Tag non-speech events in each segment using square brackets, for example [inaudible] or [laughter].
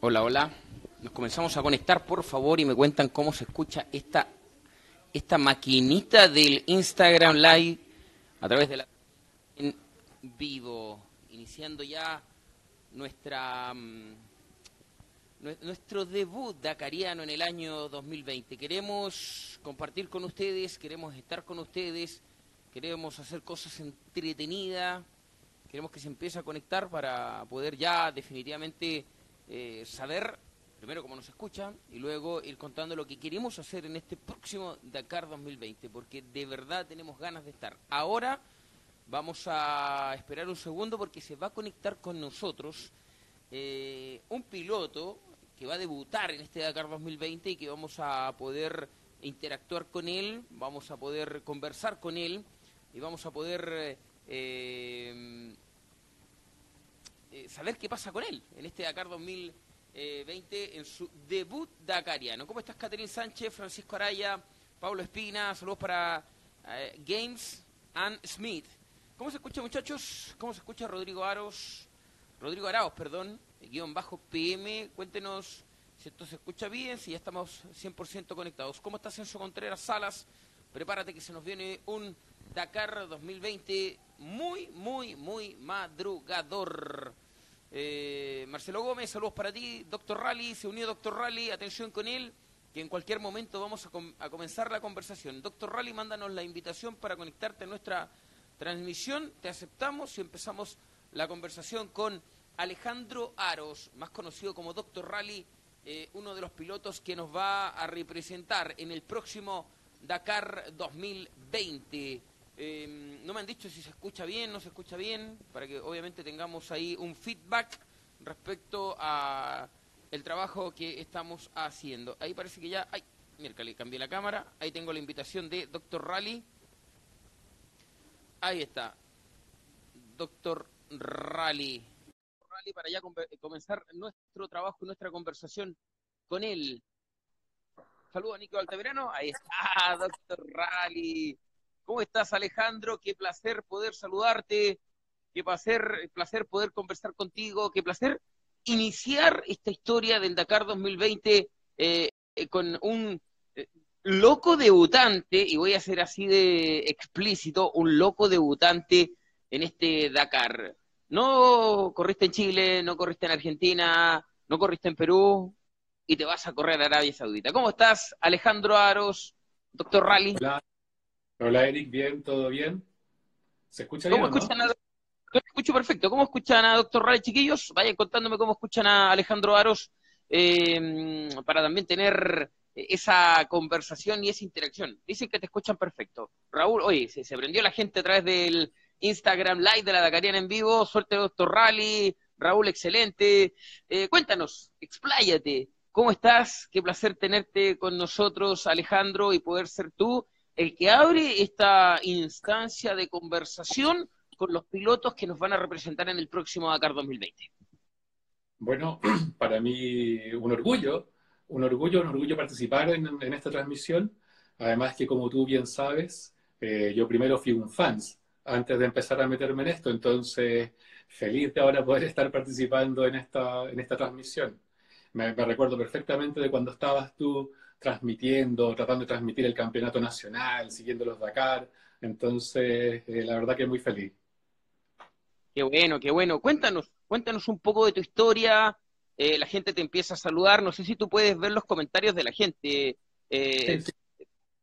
Hola, hola. Nos comenzamos a conectar, por favor, y me cuentan cómo se escucha esta, esta maquinita del Instagram Live a través de la en vivo, iniciando ya nuestra mm, nuestro debut dakariano en el año 2020. Queremos compartir con ustedes, queremos estar con ustedes, queremos hacer cosas entretenidas, queremos que se empiece a conectar para poder ya definitivamente eh, saber primero cómo nos escuchan y luego ir contando lo que queremos hacer en este próximo Dakar 2020, porque de verdad tenemos ganas de estar. Ahora vamos a esperar un segundo porque se va a conectar con nosotros eh, un piloto que va a debutar en este Dakar 2020 y que vamos a poder interactuar con él, vamos a poder conversar con él y vamos a poder eh, eh, saber qué pasa con él en este Dakar 2020 en su debut dakariano. ¿Cómo estás, Catherine Sánchez, Francisco Araya, Pablo Espina? Saludos para eh, Games and Smith. ¿Cómo se escucha, muchachos? ¿Cómo se escucha Rodrigo Aros? Rodrigo Araos, perdón, guion bajo PM. Cuéntenos si esto se escucha bien, si ya estamos 100% conectados. ¿Cómo estás, Enzo Contreras Salas? Prepárate que se nos viene un Dakar 2020 muy, muy, muy madrugador. Eh, Marcelo Gómez, saludos para ti. Doctor Rally, se unió Doctor Rally, atención con él, que en cualquier momento vamos a, comenzar la conversación. Doctor Rally, mándanos la invitación para conectarte a nuestra transmisión. Te aceptamos y empezamos la conversación con Alejandro Aros, más conocido como Doctor Rally, eh, uno de los pilotos que nos va a representar en el próximo Dakar 2020. Em, no me han dicho si se escucha bien, no se escucha bien, para que obviamente tengamos ahí un feedback respecto a el trabajo que estamos haciendo. Ahí parece que ya, ay, mira, cambié la cámara, ahí tengo la invitación de Doctor Rally. Ahí está, Doctor Rally. Rally para ya comenzar nuestro trabajo y nuestra conversación con él. Saludos a Nico Altaverano. Ahí está, [laughs] Doctor Rally. ¿Cómo estás, Alejandro? Qué placer poder saludarte. Qué placer, placer poder conversar contigo. Qué placer iniciar esta historia del Dakar 2020 eh, con un eh, loco debutante, y voy a ser así de explícito, un loco debutante en este Dakar. No corriste en Chile, no corriste en Argentina, no corriste en Perú, y te vas a correr a Arabia Saudita. ¿Cómo estás, Alejandro Aros, doctor Rally? Hola, Hola Eric, bien, todo bien. ¿Se escucha bien? ¿Cómo escuchan a... escucho perfecto. ¿Cómo escuchan a doctor Rally, chiquillos? Vayan contándome cómo escuchan a Alejandro Aros eh, para también tener esa conversación y esa interacción. Dicen que te escuchan perfecto. Raúl, oye, se, se prendió la gente a través del Instagram Live de la Dakariana en vivo. Suerte, doctor Rally. Raúl, excelente. Eh, cuéntanos, expláyate. ¿Cómo estás? Qué placer tenerte con nosotros, Alejandro, y poder ser tú el que abre esta instancia de conversación con los pilotos que nos van a representar en el próximo Dakar 2020. Bueno, [clears throat] para mí un orgullo, un orgullo, un orgullo participar en, esta transmisión. Además que, como tú bien sabes, eh, yo primero fui un fans antes de empezar a meterme en esto, entonces feliz de ahora poder estar participando en esta, en esta transmisión me, recuerdo perfectamente de cuando estabas tú transmitiendo, tratando de transmitir el campeonato nacional, siguiendo los Dakar. Entonces, eh, la verdad que muy feliz. Qué bueno, qué bueno. Cuéntanos, cuéntanos un poco de tu historia. Eh, la gente te empieza a saludar. No sé si tú puedes ver los comentarios de la gente. Eh,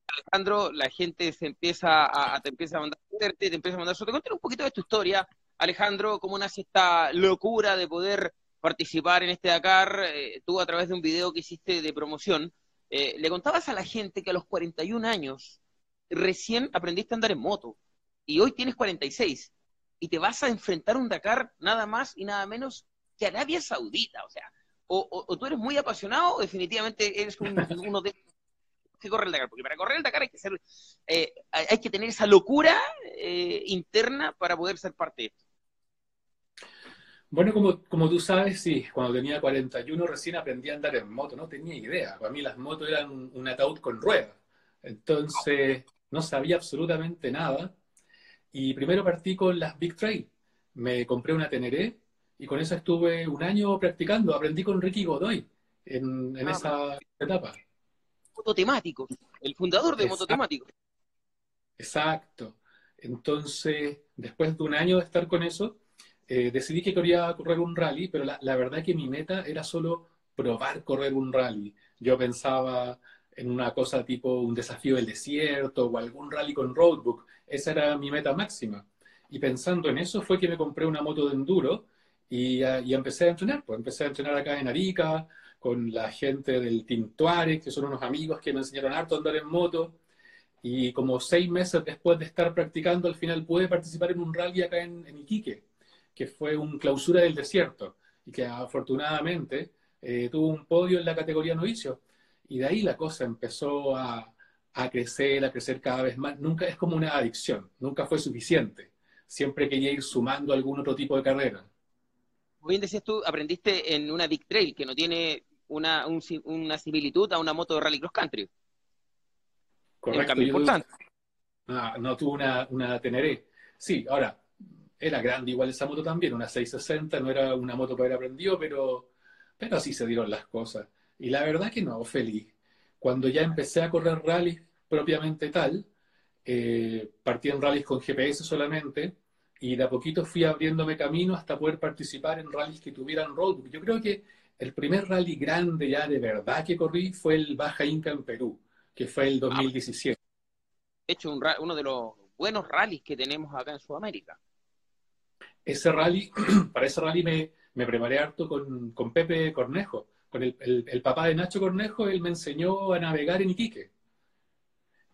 Alejandro, la gente se empieza a, te empieza a mandar te empieza a mandar te Cuéntanos un poquito de tu historia, Alejandro, cómo nace esta locura de poder participar en este Dakar, eh, tú a través de un video que hiciste de promoción, eh, le contabas a la gente que a los 41 años recién aprendiste a andar en moto y hoy tienes 46 y te vas a enfrentar un Dakar nada más y nada menos que Arabia Saudita, o sea, o, tú eres muy apasionado o definitivamente eres [laughs] uno de que corre el Dakar, porque para correr el Dakar hay que ser, eh, hay que tener esa locura interna para poder ser parte de esto. Bueno, como, como tú sabes, sí, cuando tenía 41 recién aprendí a andar en moto, no tenía idea. Para mí las motos eran un, ataúd con ruedas. Entonces, no sabía absolutamente nada. Y primero partí con las Big Trail. Me compré una Teneré y con eso estuve un año practicando, aprendí con Ricky Godoy en, en ah, esa etapa. Mototemático, el fundador de Mototemático. Exacto. Entonces, después de un año de estar con eso, eh, decidí que quería correr un rally, pero la, verdad que mi meta era solo probar correr un rally. Yo pensaba en una cosa tipo un desafío del desierto o algún rally con roadbook. Esa era mi meta máxima. Y pensando en eso fue que me compré una moto de enduro y, y empecé a entrenar. Pues empecé a entrenar acá en Arica con la gente del Team que son unos amigos que me enseñaron harto a andar en moto. Y como seis meses después de estar practicando, al final pude participar en un rally acá en, Iquique, que fue un clausura del desierto y que afortunadamente eh, tuvo un podio en la categoría novicio. Y de ahí la cosa empezó a, a, crecer, a crecer cada vez más. Nunca es como una adicción, nunca fue suficiente. Siempre quería ir sumando algún otro tipo de carrera. Como bien decías tú, aprendiste en una Big Trail que no tiene una, una similitud a una moto de rally cross country. Correcto. importante. No, no tuvo una, una Teneré. Sí, ahora, era grande igual esa moto también, una 660, no era una moto para haber aprendido, pero, pero así se dieron las cosas. Y la verdad que no, feliz. Cuando ya empecé a correr rallies propiamente tal, eh, partí en rallies con GPS solamente, y de a poquito fui abriéndome camino hasta poder participar en rallies que tuvieran roadbook. Yo creo que el primer rally grande ya de verdad que corrí fue el Baja Inca en Perú que fue el 2017. De hecho, uno de los buenos rallies que tenemos acá en Sudamérica. Ese rally, [clears throat] para ese rally me, preparé harto con, Pepe Cornejo, con el, papá de Nacho Cornejo, él me enseñó a navegar en Iquique.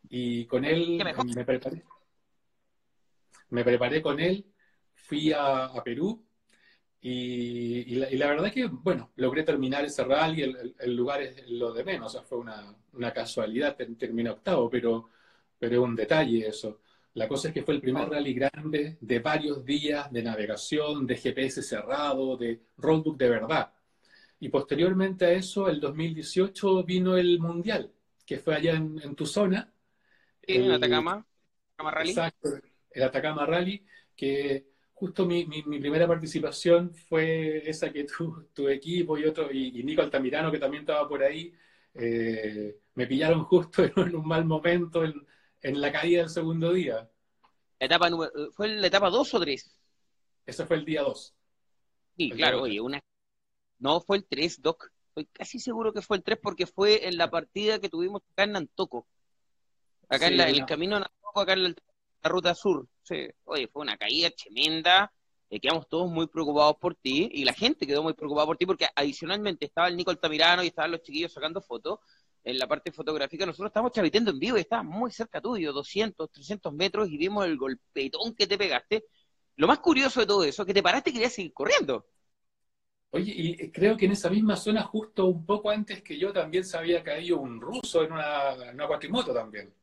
Y con él me preparé. Me preparé con él, fui a Perú, y, la, verdad que, bueno, logré terminar ese rally, el, el, lugar es lo de menos, o sea, fue una, una casualidad, terminé octavo, pero, pero es un detalle eso. La cosa es que fue el primer rally grande de varios días de navegación, de GPS cerrado, de roadbook de verdad. Y posteriormente a eso, el 2018 vino el Mundial, que fue allá en, tu zona. en Atacama, Atacama Rally. Exacto, el Atacama Rally, que justo mi, mi, primera participación fue esa que tu, tu equipo y otro, y, Nico Altamirano, que también estaba por ahí, eh, me pillaron justo [laughs] en un mal momento en, en la caída del segundo día. etapa ¿Fue la etapa 2 o 3? Ese fue el día 2. Sí, claro, oye, una... No, fue el 3, Doc. Estoy casi seguro que fue el 3 porque fue en la partida que tuvimos acá en Nantoco. Acá en, el camino a Nantoco, acá en la, la ruta sur. Oye, fue una caída tremenda. Eh, quedamos todos muy preocupados por ti y la gente quedó muy preocupada por ti porque adicionalmente estaba el Nico Altamirano y estaban los chiquillos sacando fotos en la parte fotográfica. Nosotros estábamos chaviteando en vivo y estabas muy cerca tuyo, 200, 300 metros y vimos el golpetón que te pegaste. Lo más curioso de todo eso, que te paraste y querías seguir corriendo. Oye, y creo que en esa misma zona, justo un poco antes que yo, también se había caído un ruso en una, en una cuatrimoto también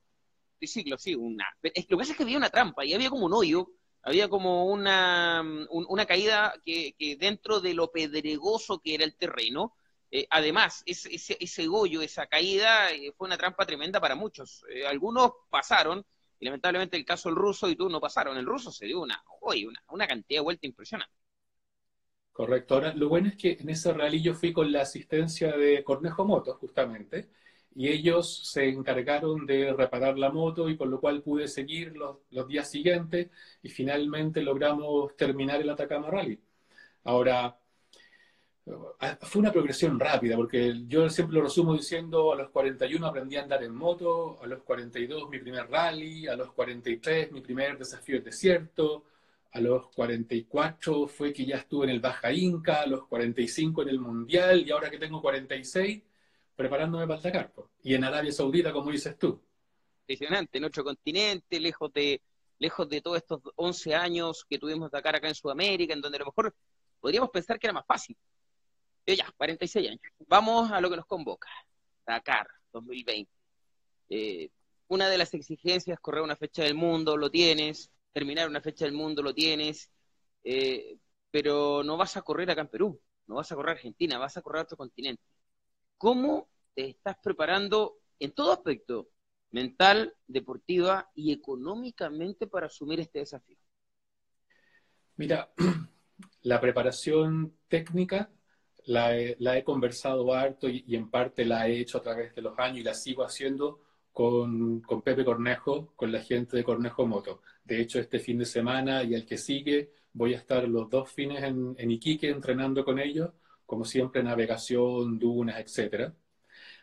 triciclo, sí, una. lo que pasa es que había una trampa y había como un hoyo, había como una, una caída que, dentro de lo pedregoso que era el terreno, eh, además, ese, ese, ese, hoyo, esa caída, eh, fue una trampa tremenda para muchos. Eh, algunos pasaron, y lamentablemente el caso del ruso y tú no pasaron. El ruso se dio una, una, una cantidad de vuelta impresionante. Correcto. Ahora, lo bueno es que en ese rally yo fui con la asistencia de Cornejo Motos, justamente, y ellos se encargaron de reparar la moto y con lo cual pude seguir los, los días siguientes y finalmente logramos terminar el Atacama Rally. Ahora, ah, fue una progresión rápida, porque yo siempre lo resumo diciendo, a los 41 aprendí a andar en moto, a los 42 mi primer rally, a los 43 mi primer desafío del desierto, a los 44 fue que ya estuve en el Baja Inca, a los 45 en el Mundial y ahora que tengo 46 preparándome para el Dakar. Y en Arabia Saudita, como dices tú. Impresionante, en otro continente, lejos de, lejos de todos estos 11 años que tuvimos Dakar acá en Sudamérica, en donde a lo mejor podríamos pensar que era más fácil. Pero ya, 46 años. Vamos a lo que nos convoca. Dakar 2020. Eh, una de las exigencias, correr una fecha del mundo, lo tienes. Terminar una fecha del mundo, lo tienes. Eh, pero no vas a correr acá en Perú, no vas a correr a Argentina, vas a correr a otro continente. ¿Cómo te estás preparando en todo aspecto, mental, deportiva y económicamente para asumir este desafío? Mira, [clears throat] La preparación técnica la he, conversado harto y, en parte la he hecho a través de los años y la sigo haciendo con, Pepe Cornejo, con la gente de Cornejo Moto. De hecho, este fin de semana y el que sigue voy a estar los dos fines en, en Iquique entrenando con ellos, como siempre, navegación, dunas, etcétera.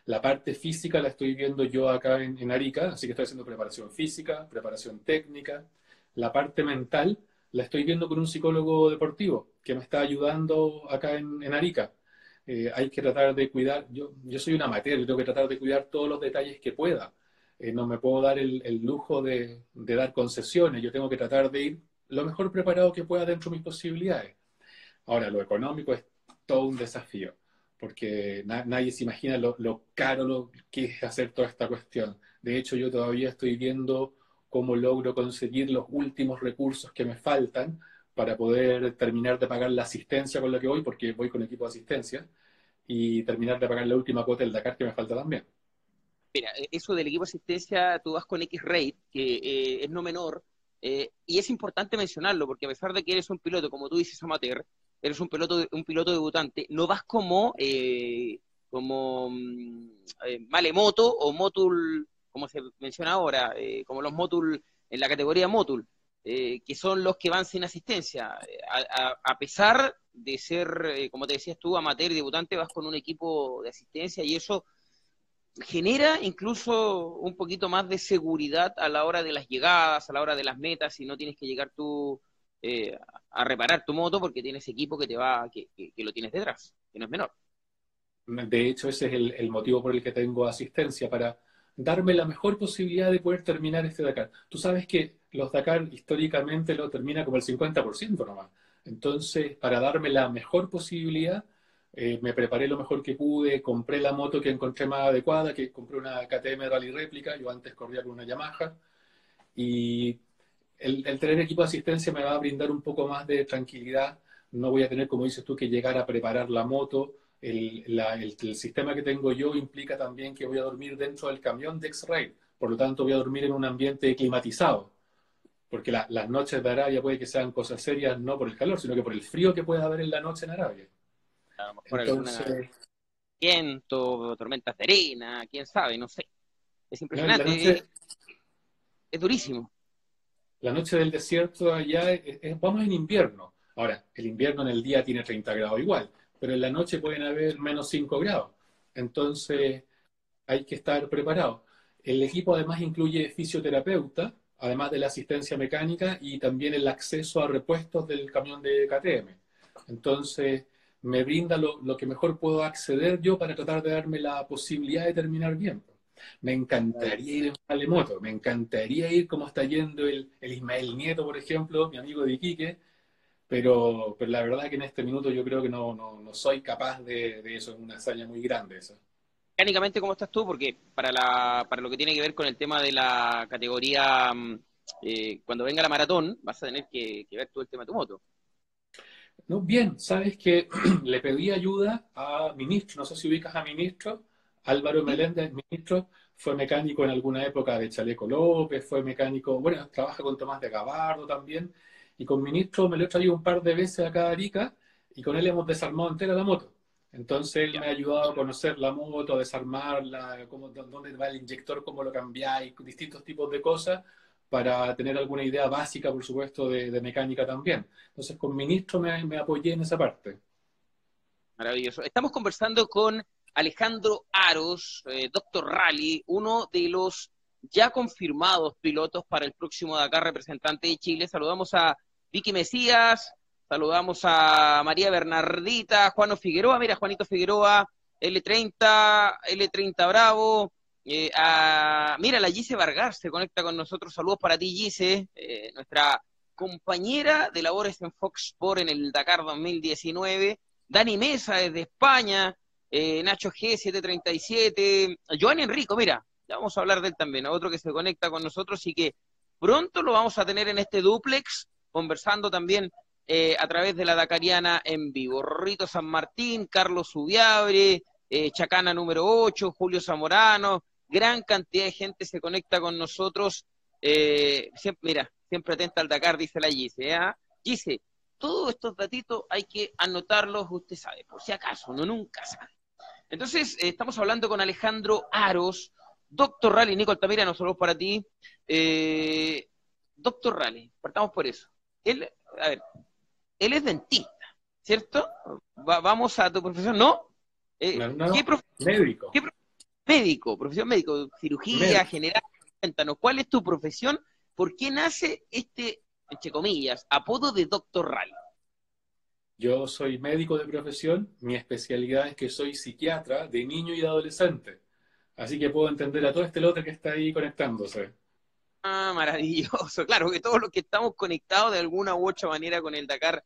La parte física la estoy viendo yo acá en, Arica, así que estoy haciendo preparación física, preparación técnica. La parte mental la estoy viendo con un psicólogo deportivo que me está ayudando acá en, Arica. Eh, hay que tratar de cuidar, yo, yo soy un amateur, yo tengo que tratar de cuidar todos los detalles que pueda. Eh, no me puedo dar el, lujo de, de, dar concesiones, yo tengo que tratar de ir lo mejor preparado que pueda dentro de mis posibilidades. Ahora, lo económico es todo un desafío porque nadie se imagina lo, caro lo que es hacer toda esta cuestión. De hecho, yo todavía estoy viendo cómo logro conseguir los últimos recursos que me faltan para poder terminar de pagar la asistencia con la que voy, porque voy con equipo de asistencia, y terminar de pagar la última cuota del Dakar que me falta también. Mira, e, eso del equipo de asistencia, tú vas con X-Rate, que eh, es no menor, eh, y es importante mencionarlo, porque a pesar de que eres un piloto, como tú dices, amateur, eres un piloto, un piloto debutante, no vas como, eh, como mm, eh, Malemoto o Motul, como se menciona ahora, eh, como los Motul en la categoría Motul, que son los que van sin asistencia. A, pesar de ser, como te decías tú, amateur y debutante, vas con un equipo de asistencia y eso genera incluso un poquito más de seguridad a la hora de las llegadas, a la hora de las metas, y no tienes que llegar tú eh, a reparar tu moto porque tienes equipo que te va, que, lo tienes detrás, que no es menor. De hecho, ese es el, motivo por el que tengo asistencia, para darme la mejor posibilidad de poder terminar este Dakar. Tú sabes que los Dakar históricamente lo termina como el 50% nomás. Entonces, para darme la mejor posibilidad, eh, me preparé lo mejor que pude, compré la moto que encontré más adecuada, que compré una KTM Rally réplica, yo antes corría con una Yamaha, y el, tener equipo de asistencia me va a brindar un poco más de tranquilidad. No voy a tener, como dices tú, que llegar a preparar la moto. El, sistema que tengo yo implica también que voy a dormir dentro del camión de X-Ray. Por lo tanto, voy a dormir en un ambiente climatizado. Porque las noches de Arabia puede que sean cosas serias, no por el calor, sino que por el frío que puede haber en la noche en Arabia. A lo mejor Entonces, viento, tormentas de arena, quién sabe, no sé. Es impresionante. es durísimo la noche del desierto allá, vamos en invierno. Ahora, el invierno en el día tiene 30 grados igual, pero en la noche pueden haber menos 5 grados. Entonces, hay que estar preparado. El equipo además incluye fisioterapeuta, además de la asistencia mecánica y también el acceso a repuestos del camión de KTM. Entonces, me brinda lo, lo que mejor puedo acceder yo para tratar de darme la posibilidad de terminar bien. Me encantaría ir en Malemoto, me encantaría ir como está yendo el, Ismael Nieto, por ejemplo, mi amigo de Iquique, pero, pero la verdad que en este minuto yo creo que no, no, soy capaz de, eso, es una hazaña muy grande eso. Mecánicamente, ¿cómo estás tú? Porque para, la, para lo que tiene que ver con el tema de la categoría, mm, eh, cuando venga la maratón, vas a tener que, ver todo el tema de tu moto. No, bien, sabes que [clears throat] le pedí ayuda a ministro, no sé si ubicas a ministro, Álvaro Meléndez, ministro, fue mecánico en alguna época de Chaleco López, fue mecánico, bueno, trabaja con Tomás de Gabardo también, y con ministro me lo he traído un par de veces acá a Arica, y con él hemos desarmado entera la moto. Entonces él me ha ayudado a conocer la moto, a desarmarla, cómo, dónde va el inyector, cómo lo cambiáis, distintos tipos de cosas, para tener alguna idea básica, por supuesto, de, mecánica también. Entonces con ministro me, me apoyé en esa parte. Maravilloso. Estamos conversando con Alejandro Aros, eh, Doctor Rally, uno de los ya confirmados pilotos para el próximo Dakar representante de Chile. Saludamos a Vicky Mesías, saludamos a María Bernardita, Juano Figueroa, mira Juanito Figueroa, L30, L30 Bravo, eh, mira la Gise Vargas se conecta con nosotros, saludos para ti Gise, eh, nuestra compañera de labores en Fox Sport en el Dakar 2019, Dani Mesa desde España, eh, Nacho G, 737, Joan Enrico, mira, ya vamos a hablar de él también, otro que se conecta con nosotros y que pronto lo vamos a tener en este duplex, conversando también eh, a través de la Dakariana en vivo. Rito San Martín, Carlos Ubiabre, eh, Chacana número 8, Julio Zamorano, gran cantidad de gente se conecta con nosotros. siempre, mira, siempre atenta al Dakar, dice la Gise. ¿eh? Gise, todos estos datitos hay que anotarlos, usted sabe, por si acaso, uno nunca sabe. Entonces, eh, estamos hablando con Alejandro Aros, doctor Rally, Nico Altamira, nos saludos para ti. Eh, doctor Rally, partamos por eso. Él, a ver, él es dentista, ¿cierto? vamos a tu profesión, ¿no? Eh, ¿qué médico. médico, profesión médico, cirugía general. Cuéntanos, ¿cuál es tu profesión? ¿Por qué nace este, entre comillas, apodo de doctor Rally? Yo soy médico de profesión, mi especialidad es que soy psiquiatra de niño y de adolescente. Así que puedo entender a todo este lote que está ahí conectándose. Ah, maravilloso. [laughs] Claro que todos los que estamos conectados de alguna u otra manera con el Dakar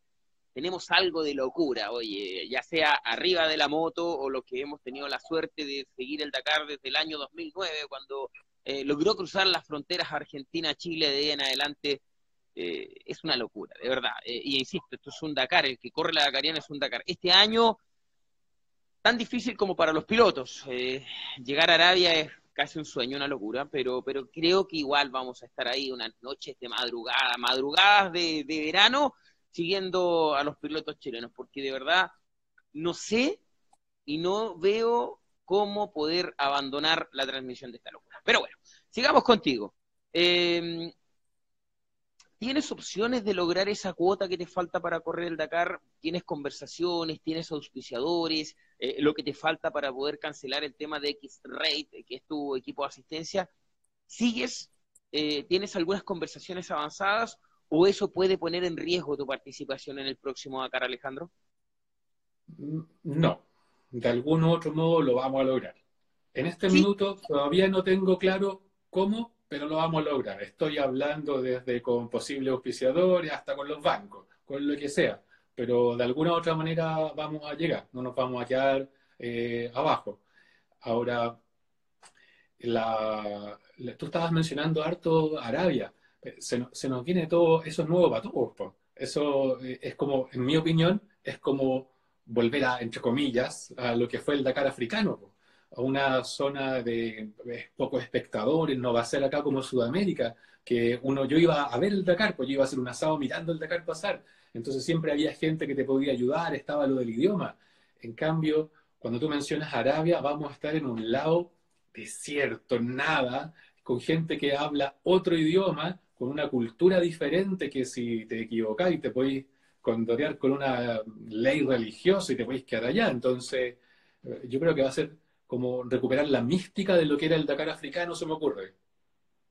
tenemos algo de locura, oye, ya sea arriba de la moto o los que hemos tenido la suerte de seguir el Dakar desde el año 2009, cuando eh, logró cruzar las fronteras Argentina-Chile de ahí en adelante eh, es una locura, de verdad. Eh, y insisto, esto es un Dakar, el que corre la Dakariana es un Dakar. Este año, tan difícil como para los pilotos. Eh, llegar a Arabia es casi un sueño, una locura, pero, pero creo que igual vamos a estar ahí unas noches de madrugada, madrugadas de, verano, siguiendo a los pilotos chilenos, porque de verdad no sé y no veo cómo poder abandonar la transmisión de esta locura. Pero bueno, sigamos contigo. Eh, ¿Tienes opciones de lograr esa cuota que te falta para correr el Dakar? ¿Tienes conversaciones? ¿Tienes auspiciadores? Eh, ¿Lo que te falta para poder cancelar el tema de X-Rate, que es tu equipo de asistencia? ¿Sigues? Eh, ¿Tienes algunas conversaciones avanzadas? ¿O eso puede poner en riesgo tu participación en el próximo Dakar, Alejandro? Mm, no. De algún otro modo lo vamos a lograr. En este minuto todavía no tengo claro cómo pero lo vamos a lograr. Estoy hablando desde con posibles auspiciadores hasta con los bancos, con lo que sea, pero de alguna u otra manera vamos a llegar, no nos vamos a quedar eh, abajo. Ahora, la, tú estabas mencionando harto Arabia, se, se, nos viene todo, eso es nuevo para todos. Eso eh, es como, en mi opinión, es como volver a, entre comillas, a lo que fue el Dakar africano a una zona de pocos espectadores, no va a ser acá como Sudamérica, que uno, yo iba a ver el Dakar, pues yo iba a hacer un asado mirando el Dakar pasar, entonces siempre había gente que te podía ayudar, estaba lo del idioma. En cambio, cuando tú mencionas Arabia, vamos a estar en un lado desierto, nada, con gente que habla otro idioma, con una cultura diferente que si te equivocas y te podéis condorear con una ley religiosa y te podéis quedar allá. Entonces, eh, yo creo que va a ser como recuperar la mística de lo que era el Dakar africano, se me ocurre.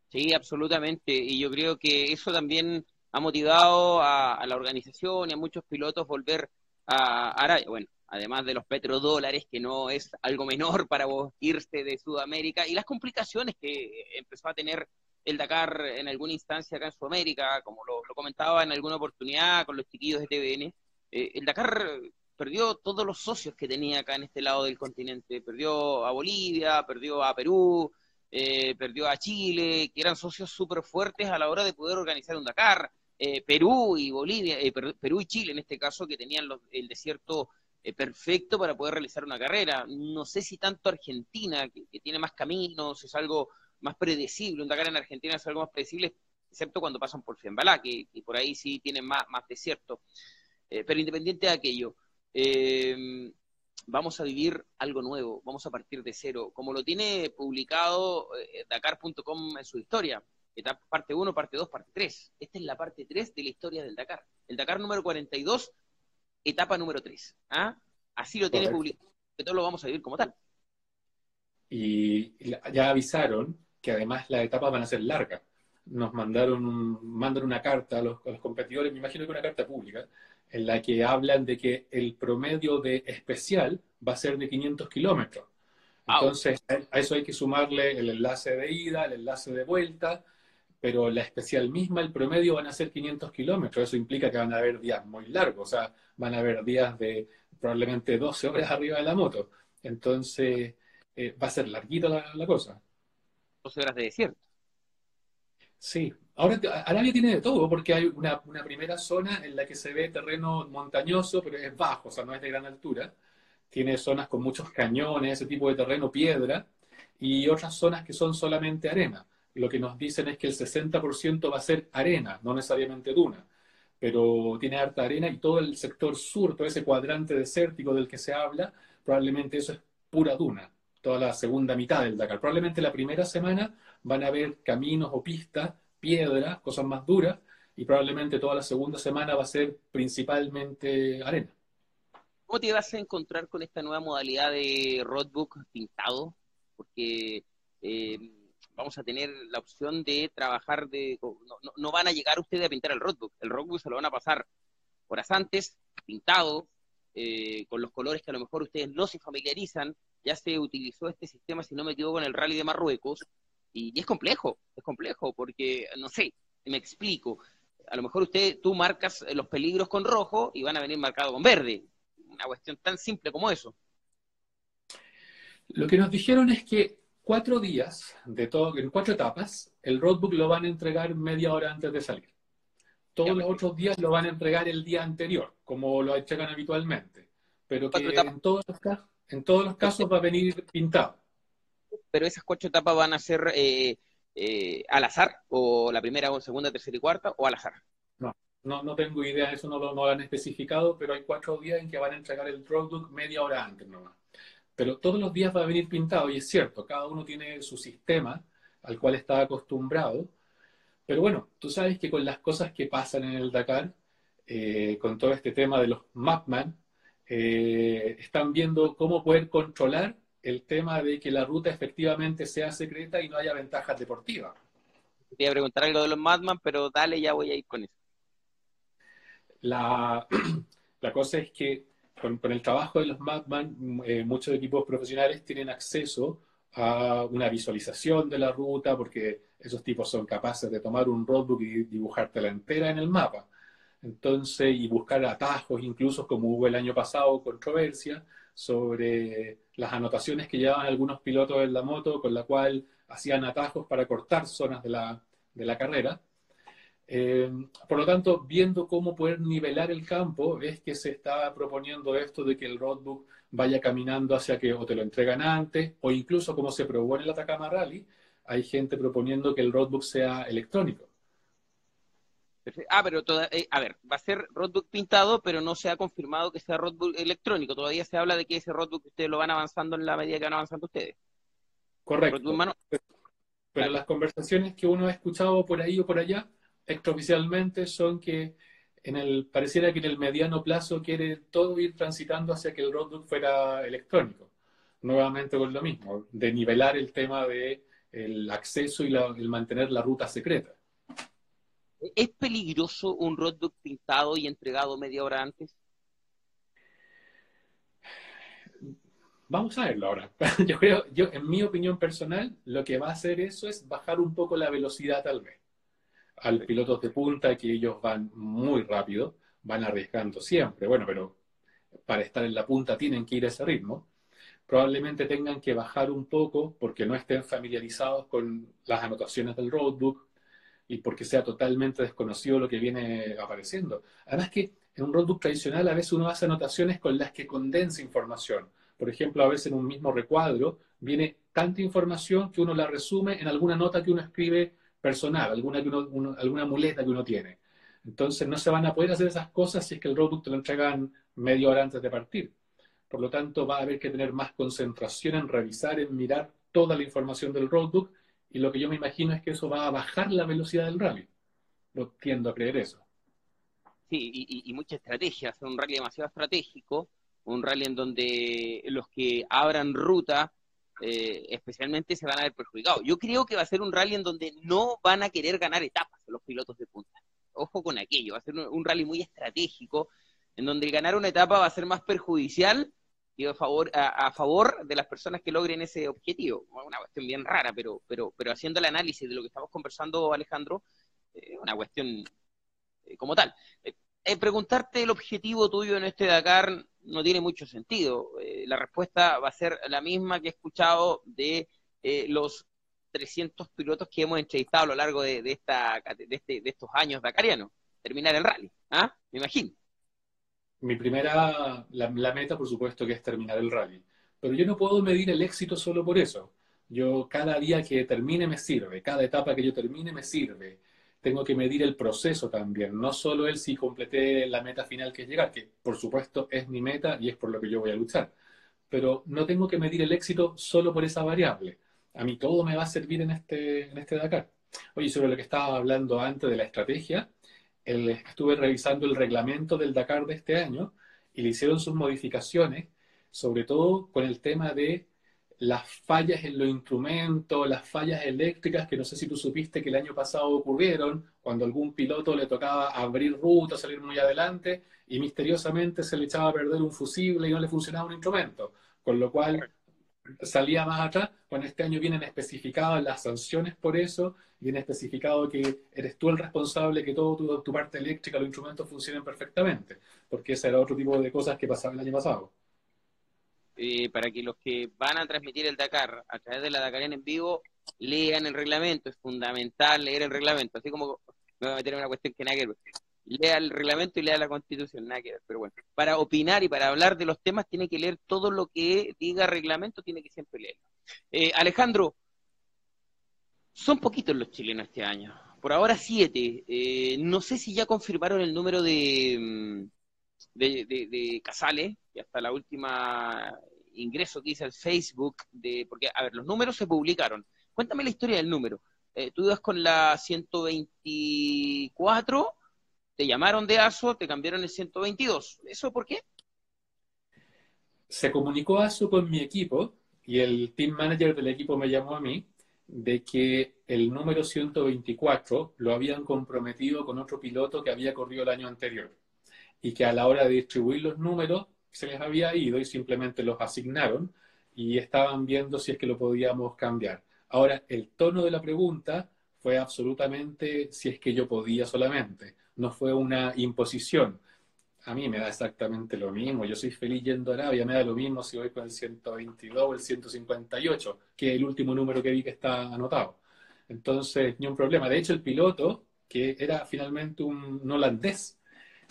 Sí, absolutamente. Y yo creo que eso también ha motivado a, la organización y a muchos pilotos volver a Arabia. Bueno, además de los petrodólares, que no es algo menor para vos irse de Sudamérica, y las complicaciones que empezó a tener el Dakar en alguna instancia acá en Sudamérica, como lo, comentaba en alguna oportunidad con los chiquillos de TVN. Eh, el Dakar perdió todos los socios que tenía acá en este lado del continente. Perdió a Bolivia, perdió a Perú, eh, perdió a Chile, que eran socios súper fuertes a la hora de poder organizar un Dakar. Eh, Perú y Bolivia, eh, Perú y Chile en este caso, que tenían el desierto perfecto para poder realizar una carrera. No sé si tanto Argentina, que, tiene más caminos, es algo más predecible. Un Dakar en Argentina es algo más predecible, excepto cuando pasan por Fiambalá, que, por ahí sí tienen más, más desierto. pero independiente de aquello, eh, vamos a vivir algo nuevo, vamos a partir de cero, como lo tiene publicado eh, Dakar.com en su historia. Etapa, parte 1, parte 2, parte 3. Esta es la parte 3 de la historia del Dakar. El Dakar número 42, etapa número 3. ¿ah? Así lo tiene publicado, que todos lo vamos a vivir como tal. Y ya avisaron que además las etapas van a ser largas. Nos mandaron, mandan una carta a los, a los competidores, me imagino que una carta pública, en la que hablan de que el promedio de especial va a ser de 500 kilómetros. Entonces, a eso hay que sumarle el enlace de ida, el enlace de vuelta, pero la especial misma, el promedio van a ser 500 kilómetros. Eso implica que van a haber días muy largos, o sea, van a haber días de probablemente 12 horas arriba de la moto. Entonces, eh, va a ser larguita la, la cosa. 12 horas de desierto. Sí, ahora Arabia tiene de todo, porque hay una, primera zona en la que se ve terreno montañoso, pero es bajo, o sea, no es de gran altura. Tiene zonas con muchos cañones, ese tipo de terreno, piedra, y otras zonas que son solamente arena. Lo que nos dicen es que el 60% va a ser arena, no necesariamente duna. pero tiene harta arena y todo el sector sur, todo ese cuadrante desértico del que se habla, probablemente eso es pura duna, toda la segunda mitad del Dakar. Probablemente la primera semana van a haber caminos o pistas, piedras, cosas más duras, y probablemente toda la segunda semana va a ser principalmente arena. ¿Cómo te vas a encontrar con esta nueva modalidad de roadbook pintado? Porque eh, vamos a tener la opción de trabajar de... No, van a llegar ustedes a pintar el roadbook. El roadbook se lo van a pasar horas antes, pintado, eh, con los colores que a lo mejor ustedes no se familiarizan. Ya se utilizó este sistema, si no me equivoco, en el rally de Marruecos. Y, y es complejo, es complejo, porque, no sé, me explico. A lo mejor usted, tú marcas los peligros con rojo y van a venir marcados con verde. Una cuestión tan simple como eso. Lo que nos dijeron es que cuatro días, de todo, en cuatro etapas, el roadbook lo van a entregar media hora antes de salir. Todos los otros días lo van a entregar el día anterior, como lo entregan habitualmente. Pero que en todos, los casos, en todos los casos va a venir pintado. Pero esas cuatro etapas van a ser eh, eh, al azar, o la primera, o segunda, tercera y cuarta, o al azar. No, no, no tengo idea, eso no lo, no lo han especificado, pero hay cuatro días en que van a entregar el roadbook media hora antes nomás pero todos los días va a venir pintado y es cierto, cada uno tiene su sistema al cual está acostumbrado, pero bueno, tú sabes que con las cosas que pasan en el Dakar, eh, con todo este tema de los Mapman, eh, están viendo cómo poder controlar el tema de que la ruta efectivamente sea secreta y no haya ventajas deportivas. Te iba a preguntar algo de los Mapman, pero dale, ya voy a ir con eso. La, [clears throat] la cosa es que con, el trabajo de los Mapman, eh, muchos equipos profesionales tienen acceso a una visualización de la ruta, porque esos tipos son capaces de tomar un roadbook y dibujártela entera en el mapa. Entonces, y buscar atajos, incluso como hubo el año pasado controversia sobre las anotaciones que llevaban algunos pilotos en la moto, con la cual hacían atajos para cortar zonas de la, de la carrera. Eh, por lo tanto, viendo cómo poder nivelar el campo, es que se está proponiendo esto de que el roadbook vaya caminando hacia que o te lo entregan antes, o incluso como se probó en el Atacama Rally, hay gente proponiendo que el roadbook sea electrónico. Ah, pero eh, a ver, va a ser roadbook pintado, pero no se ha confirmado que sea roadbook electrónico. Todavía se habla de que ese roadbook ustedes lo van avanzando en la medida que van avanzando ustedes. Correcto. Pero las conversaciones que uno ha escuchado por ahí o por allá extraoficialmente son que en el, pareciera que en el mediano plazo quiere todo ir transitando hacia que el roadbook fuera electrónico. Nuevamente con lo mismo, de nivelar el tema de el acceso y el mantener la ruta secreta. ¿Es peligroso un roadbook pintado y entregado media hora antes? Vamos a verlo ahora. [laughs] Yo creo, yo, en mi opinión personal, lo que va a hacer eso es bajar un poco la velocidad tal vez al pilotos de punta que ellos van muy rápido, van arriesgando siempre. Bueno, pero para estar en la punta tienen que ir a ese ritmo. Probablemente tengan que bajar un poco porque no estén familiarizados con las anotaciones del roadbook y porque sea totalmente desconocido lo que viene apareciendo. Además que en un roadbook tradicional a veces uno hace anotaciones con las que condensa información. Por ejemplo, a veces en un mismo recuadro viene tanta información que uno la resume en alguna nota que uno escribe personal, alguna, alguna muleta que uno tiene. Entonces no se van a poder hacer esas cosas si es que el roadbook te lo entregan media hora antes de partir. Por lo tanto, va a haber que tener más concentración en revisar, en mirar toda la información del roadbook y lo que yo me imagino es que eso va a bajar la velocidad del rally. No tiendo a creer eso. Sí, y, y mucha estrategia, un rally demasiado estratégico, un rally en donde los que abran ruta eh, especialmente se van a ver perjudicados. Yo creo que va a ser un rally en donde no van a querer ganar etapas los pilotos de punta. Ojo con aquello, va a ser un, rally muy estratégico, en donde ganar una etapa va a ser más perjudicial y a favor, de las personas que logren ese objetivo. Una cuestión bien rara, pero, pero, pero haciendo el análisis de lo que estamos conversando, Alejandro, eh, una cuestión eh, como tal. preguntarte el objetivo tuyo en este Dakar no tiene mucho sentido. Eh, la respuesta va a ser la misma que he escuchado de eh, los 300 pilotos que hemos entrevistado a lo largo de, esta, este, de, estos años dakarianos. Terminar el rally, ¿ah? Me imagino. Mi primera, la, meta, por supuesto, que es terminar el rally. Pero yo no puedo medir el éxito solo por eso. Yo cada día que termine me sirve, cada etapa que yo termine me sirve. Tengo que medir el proceso también, no solo el si completé la meta final que es llegar, que por supuesto es mi meta y es por lo que yo voy a luchar, pero no tengo que medir el éxito solo por esa variable. A mí todo me va a servir en este, en este Dakar. Oye, sobre lo que estaba hablando antes de la estrategia, estuve revisando el reglamento del Dakar de este año y le hicieron sus modificaciones, sobre todo con el tema de las fallas en los instrumentos, las fallas eléctricas, que no sé si tú supiste que el año pasado ocurrieron, cuando algún piloto le tocaba abrir ruta, salir muy adelante, y misteriosamente se le echaba a perder un fusible y no le funcionaba un instrumento, con lo cual salía más atrás. Bueno, este año vienen especificadas las sanciones por eso, viene especificado que eres tú el responsable que todo tu, tu parte eléctrica, los instrumentos funcionen perfectamente, porque ese era otro tipo de cosas que pasaban el año pasado. Eh, para que los que van a transmitir el Dakar a través de la Dakar en vivo lean el reglamento. Es fundamental leer el reglamento. Así como me voy a meter en una cuestión que nada que ver. Lea el reglamento y lea la constitución, nada que ver. Pero bueno, para opinar y para hablar de los temas tiene que leer todo lo que diga reglamento, tiene que siempre leerlo. Eh, Alejandro, son poquitos los chilenos este año. Por ahora siete. Eh, no sé si ya confirmaron el número de, mm, de, de, Casales, y hasta la última ingreso que hice al Facebook, de, porque, a ver, los números se publicaron. Cuéntame la historia del número. Eh, tú ibas con la 124, te llamaron de ASO, te cambiaron el 122. ¿Eso por qué? Se comunicó ASO con mi equipo y el team manager del equipo me llamó a mí de que el número 124 lo habían comprometido con otro piloto que había corrido el año anterior y que a la hora de distribuir los números se les había ido y simplemente los asignaron y estaban viendo si es que lo podíamos cambiar. Ahora, el tono de la pregunta fue absolutamente si es que yo podía solamente, no fue una imposición. A mí me da exactamente lo mismo, yo soy feliz yendo a Arabia, me da lo mismo si voy con el 122 o el 158, que es el último número que vi que está anotado. Entonces, ni un problema. De hecho, el piloto, que era finalmente un holandés,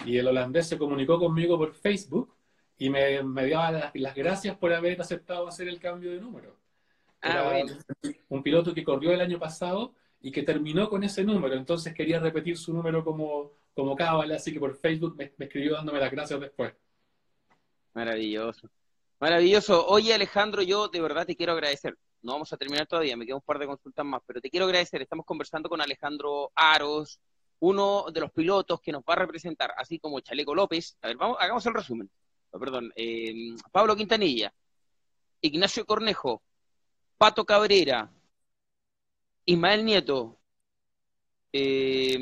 y el holandés se comunicó conmigo por Facebook y me, me dio las, gracias por haber aceptado hacer el cambio de número. Ah, un piloto que corrió el año pasado y que terminó con ese número, entonces quería repetir su número como, como cábala, así que por Facebook me, escribió dándome las gracias después. Maravilloso. Maravilloso. Oye, Alejandro, yo de verdad te quiero agradecer. No vamos a terminar todavía, me quedan un par de consultas más, pero te quiero agradecer. Estamos conversando con Alejandro Aros, uno de los pilotos que nos va a representar, así como Chaleco López, a ver, vamos, hagamos el resumen, oh, perdón, eh, Pablo Quintanilla, Ignacio Cornejo, Pato Cabrera, Ismael Nieto, eh,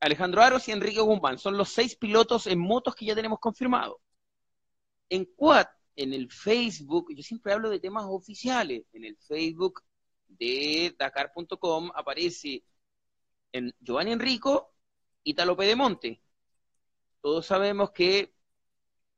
Alejandro Aros y Enrique Guzmán, son los seis pilotos en motos que ya tenemos confirmados. En Quad, en el Facebook, yo siempre hablo de temas oficiales, en el Facebook de Dakar.com aparece en Giovanni Enrico, Italo Pedemonte. Todos sabemos que...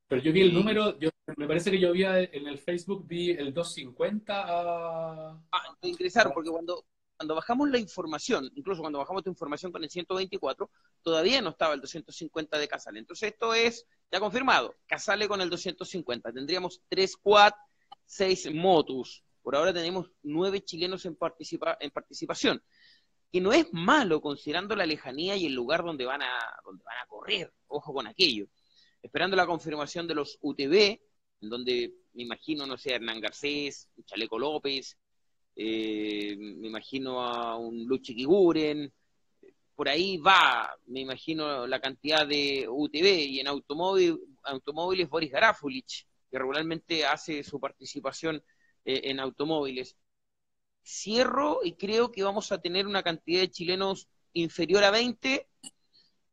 Pero yo vi el número, yo, me parece que yo vi en el Facebook, vi el 250 a... Ah, ingresaron, porque cuando, cuando bajamos la información, incluso cuando bajamos tu información con el 124, todavía no estaba el 250 de Casale. Entonces esto es ya confirmado, Casale con el 250. Tendríamos 3 quad, 6 motus. Por ahora tenemos 9 chilenos en, participa en participación que no es malo considerando la lejanía y el lugar donde van a, donde van a correr, ojo con aquello. Esperando la confirmación de los UTV, en donde me imagino, no sé, Hernán Garcés, Chaleco López, eh, me imagino a un Luchi Kiguren, por ahí va, me imagino, la cantidad de UTV y en automóvil, automóviles Boris Garafulich, que regularmente hace su participación eh, en automóviles cierro y creo que vamos a tener una cantidad de chilenos inferior a 20,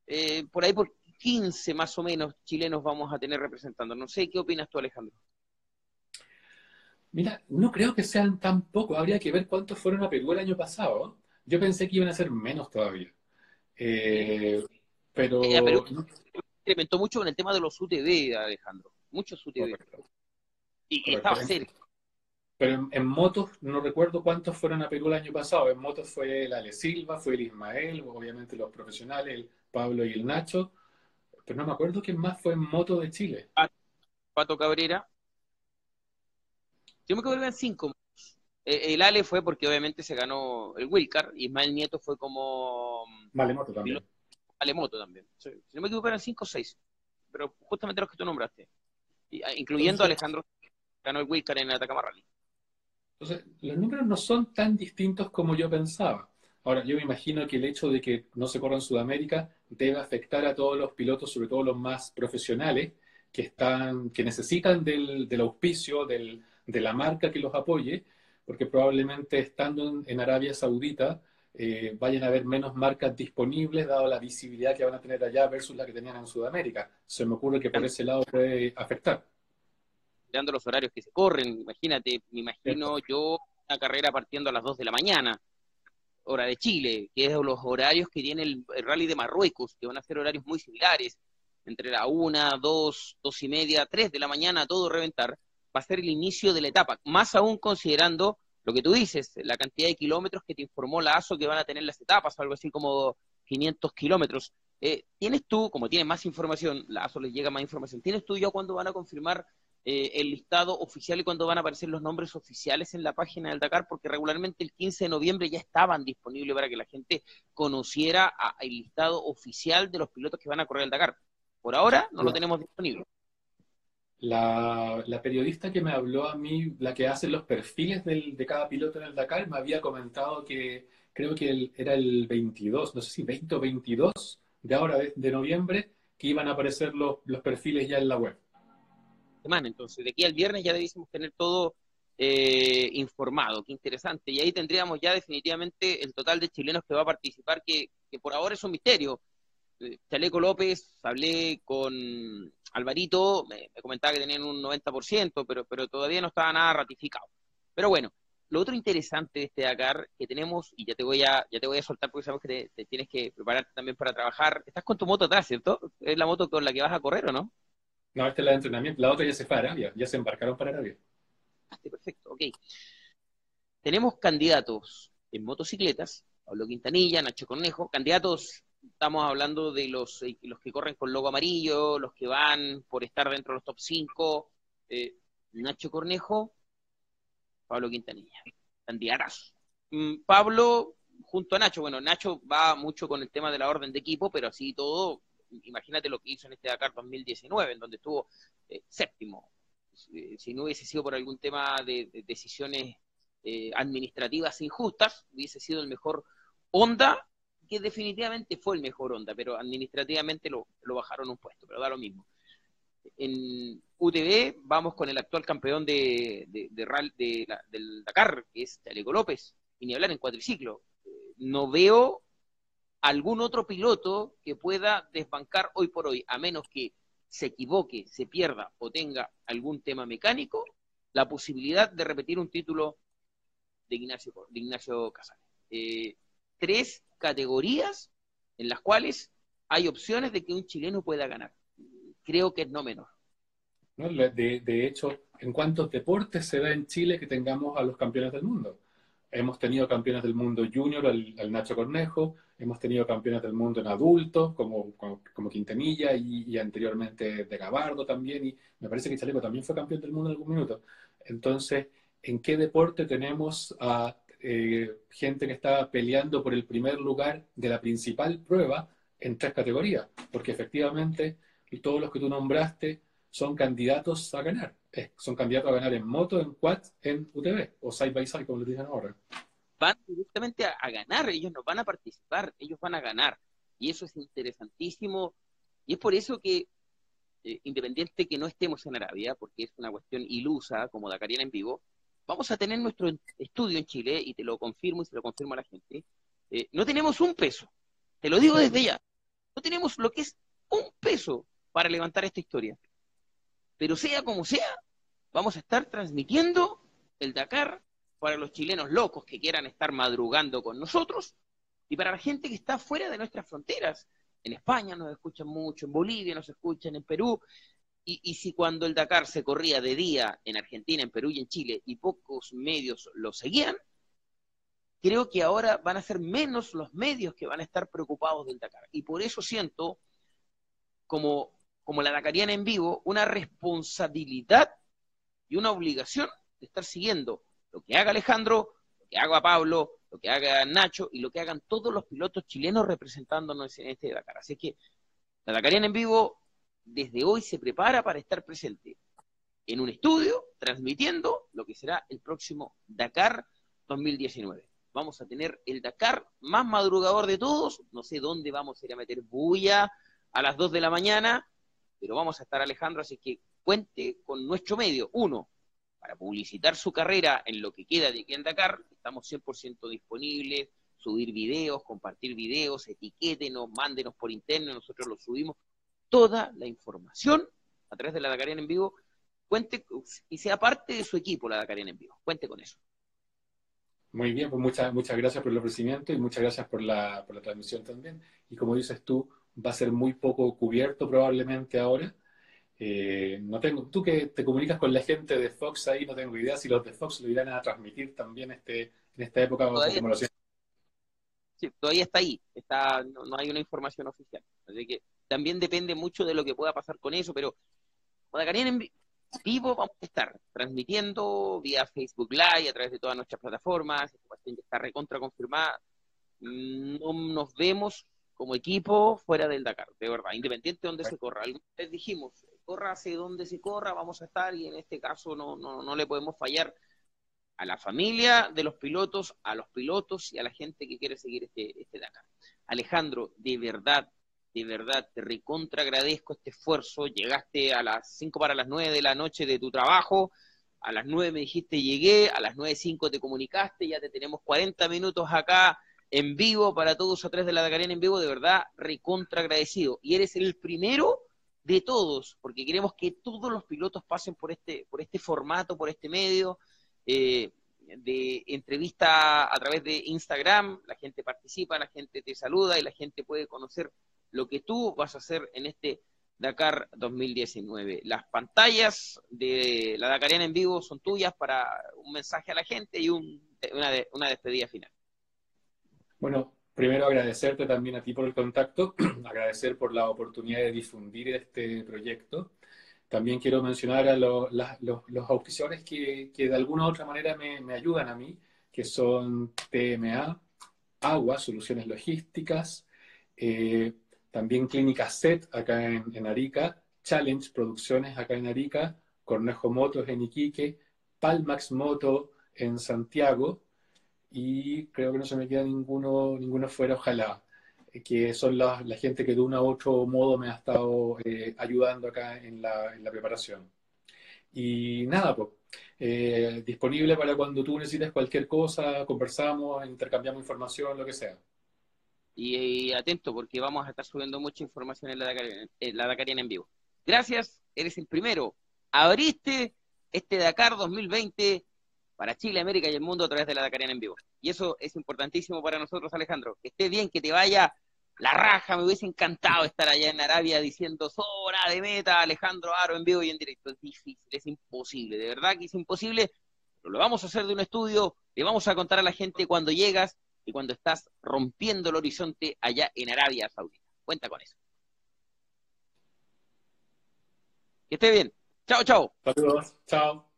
eh, por ahí por 15 más o menos chilenos vamos a tener representando. No sé, ¿qué opinas tú, Alejandro? Mira, no creo que sean tan pocos, habría que ver cuántos fueron a Perú el año pasado. Yo pensé que iban a ser menos todavía. Eh, pero... Perú incrementó mucho con el tema de los UTV, Alejandro. Muchos UTV. Y, estaba cerca. Pero en, motos no recuerdo cuántos fueron a Perú el año pasado. En motos fue el Ale Silva, fue el Ismael, obviamente los profesionales, el Pablo y el Nacho. Pero no me acuerdo quién más fue en moto de Chile. Pato Cabrera. Yo me acuerdo que eran cinco. el Ale fue porque obviamente se ganó el Wilcar, y Ismael Nieto fue como... Malemoto también. Malemoto también. Si no me equivoco eran 5 o 6, pero justamente los que tú nombraste, ah, incluyendo Alejandro, ganó el Wilcar en el Atacama Rally. Entonces, los números no son tan distintos como yo pensaba. Ahora, yo me imagino que el hecho de que no se corra en Sudamérica debe afectar a todos los pilotos, sobre todo los más profesionales, que, están, que necesitan del, auspicio, del, de la marca que los apoye, porque probablemente estando en, Arabia Saudita eh, vayan a haber menos marcas disponibles, dado la visibilidad que van a tener allá versus la que tenían en Sudamérica. Se me ocurre que por ese lado puede afectar. Dando los horarios que se corren, imagínate, me imagino yo una carrera partiendo a las 2 de la mañana hora de Chile, que es los horarios que tiene el, rally de Marruecos, que van a ser horarios muy similares, entre la una, dos, dos y media, tres de la mañana, todo reventar, va a ser el inicio de la etapa, más aún considerando lo que tú dices, la cantidad de kilómetros que te informó la ASO que van a tener las etapas, algo así como 500 kilómetros. Eh, ¿Tienes tú, como tienes más información, la ASO les llega más información, ¿tienes tú ya cuándo van a confirmar eh, el listado oficial y cuándo van a aparecer los nombres oficiales en la página del Dakar, porque regularmente el 15 de noviembre ya estaban disponibles para que la gente conociera el listado oficial de los pilotos que van a correr el Dakar. Por ahora no lo tenemos disponible. La, periodista que me habló a mí, la que hace los perfiles de cada piloto en el Dakar, me había comentado que creo que era el 22, no sé si 20 o 22 de ahora de, noviembre, que iban a aparecer los perfiles ya en la web semana. Entonces, de aquí al viernes ya debiésemos tener todo eh, informado. Qué interesante. Y ahí tendríamos ya definitivamente el total de chilenos que va a participar, que, por ahora es un misterio. Eh, Chaleco López, hablé con Alvarito, me, comentaba que tenían un 90%, pero, pero todavía no estaba nada ratificado. Pero bueno, lo otro interesante de este Dakar que tenemos, y ya te voy a, ya te voy a soltar porque sabemos que te, tienes que prepararte también para trabajar. Estás con tu moto atrás, ¿cierto? ¿Es la moto con la que vas a correr o no? No, esta es la de entrenamiento. La otra ya se fue a Arabia, ya se embarcaron para Arabia. Ah, perfecto, ok. Tenemos candidatos en motocicletas, Pablo Quintanilla, Nacho Cornejo, candidatos, estamos hablando de los, eh, los que corren con logo amarillo, los que van por estar dentro de los top 5, eh, Nacho Cornejo, Pablo Quintanilla, candidatos. Mm, Pablo junto a Nacho, bueno, Nacho va mucho con el tema de la orden de equipo, pero así todo imagínate lo que hizo en este Dakar 2019, en donde estuvo eh, séptimo. Si no hubiese sido por algún tema de, decisiones eh, administrativas injustas, hubiese sido el mejor Honda, que definitivamente fue el mejor Honda, pero administrativamente lo, bajaron un puesto, pero da lo mismo. En UTV vamos con el actual campeón de, del Dakar, que es Chaleco López, y ni hablar en cuatriciclo. Eh, no veo algún otro piloto que pueda desbancar hoy por hoy, a menos que se equivoque, se pierda o tenga algún tema mecánico, la posibilidad de repetir un título de Ignacio, de Casales. Eh, tres categorías en las cuales hay opciones de que un chileno pueda ganar. Creo que es no menor. De, hecho, ¿en cuántos deportes se da en Chile que tengamos a los campeones del mundo? Hemos tenido campeones del mundo junior, al, Nacho Cornejo, hemos tenido campeones del mundo en adultos, como, como, Quintanilla y, anteriormente de Gabardo también, y me parece que Chaleco también fue campeón del mundo en algún minuto. Entonces, ¿en qué deporte tenemos a eh, gente que está peleando por el primer lugar de la principal prueba en tres categorías? Porque efectivamente, todos los que tú nombraste son candidatos a ganar son candidatos a ganar en moto, en quad, en UTV, o side by side, como le dicen ahora. Van directamente a, ganar, ellos no van a participar, ellos van a ganar. Y eso es interesantísimo. Y es por eso que, eh, independiente que no estemos en Arabia, porque es una cuestión ilusa, como Dakariana en vivo, vamos a tener nuestro estudio en Chile, y te lo confirmo y se lo confirmo a la gente. Eh, no tenemos un peso, te lo digo desde ya. No tenemos lo que es un peso para levantar esta historia. Pero sea como sea, vamos a estar transmitiendo el Dakar para los chilenos locos que quieran estar madrugando con nosotros y para la gente que está fuera de nuestras fronteras. En España nos escuchan mucho, en Bolivia nos escuchan, en Perú. Y, si cuando el Dakar se corría de día en Argentina, en Perú y en Chile y pocos medios lo seguían, creo que ahora van a ser menos los medios que van a estar preocupados del Dakar. Y por eso siento como como la Dakariana en vivo, una responsabilidad y una obligación de estar siguiendo lo que haga Alejandro, lo que haga Pablo, lo que haga Nacho y lo que hagan todos los pilotos chilenos representándonos en este Dakar. Así que la Dakariana en vivo desde hoy se prepara para estar presente en un estudio transmitiendo lo que será el próximo Dakar 2019. Vamos a tener el Dakar más madrugador de todos. No sé dónde vamos a ir a meter bulla a las 2 de la mañana, pero vamos a estar Alejandro, así que cuente con nuestro medio. Uno, para publicitar su carrera en lo que queda de en Dakar, estamos 100% disponibles, subir videos, compartir videos, etiquétenos, mándenos por interno, nosotros los subimos. Toda la información a través de la Dakariana en vivo, cuente y sea parte de su equipo la Dakariana en vivo. Cuente con eso. Muy bien, pues muchas, muchas gracias por el ofrecimiento y muchas gracias por la, por la transmisión también. Y como dices tú, va a ser muy poco cubierto probablemente ahora. Eh, no tengo, tú que te comunicas con la gente de Fox ahí, no tengo idea si los de Fox lo irán a transmitir también este, en esta época todavía, como lo Sí, todavía está ahí, está, no, no, hay una información oficial. Así que también depende mucho de lo que pueda pasar con eso, pero en, vivo vamos a estar transmitiendo vía Facebook Live a través de todas nuestras plataformas, esta cuestión ya está recontra confirmada. No nos vemos como equipo fuera del Dakar, de verdad, independiente de donde se corra. Les dijimos, corra hacia donde se corra, vamos a estar y en este caso no, no, no le podemos fallar a la familia de los pilotos, a los pilotos y a la gente que quiere seguir este, este Dakar. Alejandro, de verdad, de verdad te recontra agradezco este esfuerzo. Llegaste a las 5 para las 9 de la noche de tu trabajo, a las 9 me dijiste llegué, a las 9.05 te comunicaste, ya te tenemos 40 minutos acá en vivo para todos a través de la Dakariana en vivo, de verdad recontra agradecido. Y eres el primero de todos, porque queremos que todos los pilotos pasen por este, por este formato, por este medio. Eh, de entrevista a través de Instagram, la gente participa, la gente te saluda y la gente puede conocer lo que tú vas a hacer en este Dakar 2019. Las pantallas de la Dakariana en vivo son tuyas para un mensaje a la gente y una, despedida final. Bueno, primero agradecerte también a ti por el contacto, [clears throat] agradecer por la oportunidad de difundir este proyecto. También quiero mencionar a los, auspiciadores que, de alguna u otra manera me, ayudan a mí, que son TMA, Agua, Soluciones Logísticas, eh, también Clínica SET acá en, Arica, Challenge Producciones acá en Arica, Cornejo Motos en Iquique, Palmax Moto en Santiago y creo que no se me queda ninguno, ninguno fuera, ojalá, eh, que son la, gente que de un u otro modo me ha estado eh, ayudando acá en la, preparación. Y nada, pues, eh, disponible para cuando tú necesites cualquier cosa, conversamos, intercambiamos información, lo que sea. Y, atento porque vamos a estar subiendo mucha información en la, Dakar, en vivo. Gracias, eres el primero. Abriste este Dakar 2020 para Chile, América y el mundo a través de la Dakariana en vivo. Y eso es importantísimo para nosotros, Alejandro. Que esté bien, que te vaya la raja. Me hubiese encantado estar allá en Arabia diciendo sobra de meta, Alejandro Aro en vivo y en directo. Es difícil, es imposible, de verdad que es imposible. Pero lo vamos a hacer de un estudio, le vamos a contar a la gente cuando llegas y cuando estás rompiendo el horizonte allá en Arabia Saudita. Cuenta con eso. Que esté bien. Chao, chao. Saludos. Chao.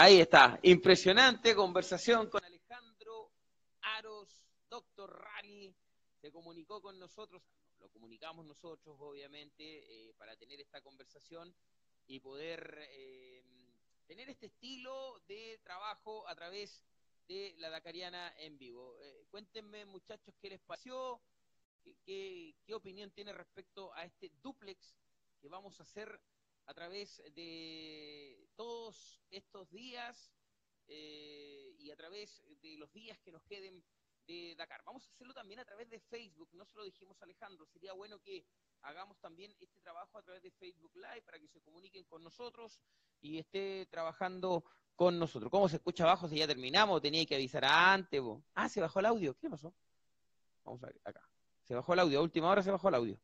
Ahí está. Impresionante conversación con Alejandro Aros, doctor Rally. Se comunicó con nosotros, lo comunicamos nosotros, obviamente, eh, para tener esta conversación y poder eh, tener este estilo de trabajo a través de la Dakariana en vivo. Eh, cuéntenme, muchachos, qué les pareció, qué, qué, opinión tiene respecto a este duplex que vamos a hacer a través de todos estos días eh, y a través de los días que nos queden de Dakar. Vamos a hacerlo también a través de Facebook, no se lo dijimos Alejandro, sería bueno que hagamos también este trabajo a través de Facebook Live para que se comuniquen con nosotros y esté trabajando con nosotros. ¿Cómo se escucha abajo? Si ya terminamos, tenía que avisar antes. Ah, se bajó el audio. ¿Qué pasó? Vamos a ver acá. Se bajó el audio. A última hora se bajó el audio.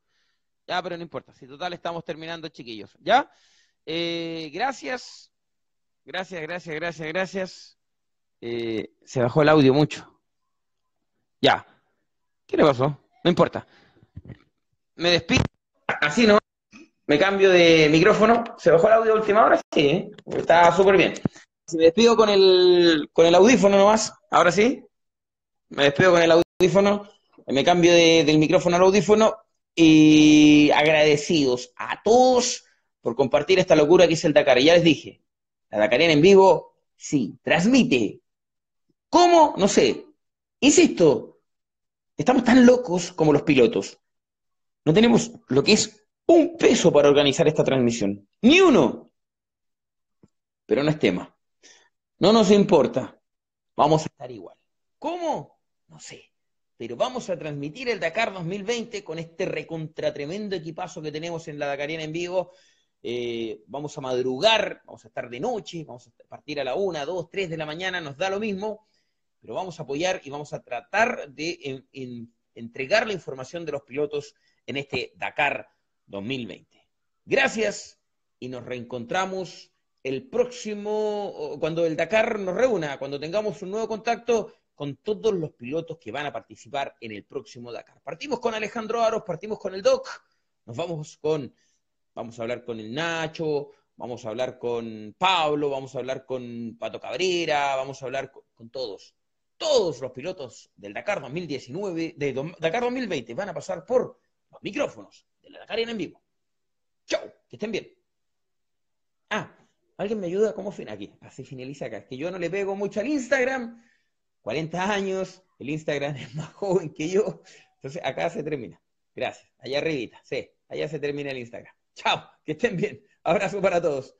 Ya, pero no importa. Si total estamos terminando, chiquillos. ¿Ya? Eh, gracias. Gracias, gracias, gracias, gracias. Eh, se bajó el audio mucho. Ya. ¿Qué le pasó? No importa me despido. Así no. me cambio de micrófono. ¿Se bajó el audio de última hora? Sí, ¿eh? está súper bien. Me despido con el, con el audífono nomás, ahora sí. Me despido con el audífono, me cambio del micrófono al audífono y agradecidos a todos por compartir esta locura que es el Dakar. ya les dije, la Dakariana en vivo, sí, transmite. ¿Cómo? No sé. Insisto, estamos tan locos como los pilotos. No tenemos lo que es un peso para organizar esta transmisión. Ni uno. Pero no es tema. No nos importa. Vamos a estar igual. ¿Cómo? No sé. Pero vamos a transmitir el Dakar 2020 con este recontra tremendo equipazo que tenemos en la Dakariana en vivo. Eh, vamos a madrugar, vamos a estar de noche, vamos a partir a la una, dos, tres de la mañana, nos da lo mismo, pero vamos a apoyar y vamos a tratar de entregar la información de los pilotos en este Dakar 2020. Gracias y nos reencontramos el próximo, cuando el Dakar nos reúna, cuando tengamos un nuevo contacto con todos los pilotos que van a participar en el próximo Dakar. Partimos con Alejandro Aros, partimos con el Doc, nos vamos con, vamos a hablar con el Nacho, vamos a hablar con Pablo, vamos a hablar con Pato Cabrera, vamos a hablar con, todos. Todos los pilotos del Dakar 2019, de Dakar 2020 van a pasar por los micrófonos de la Dakar en vivo. Chau, que estén bien. Ah, ¿alguien me ayuda? ¿Cómo fin? Aquí, así finaliza acá. Que yo no le pego mucho al Instagram, 40 años, el Instagram [laughs] es más joven que yo, entonces acá se termina. Gracias, allá arribita, sí, allá se termina el Instagram. Chao, que estén bien. Abrazo para todos.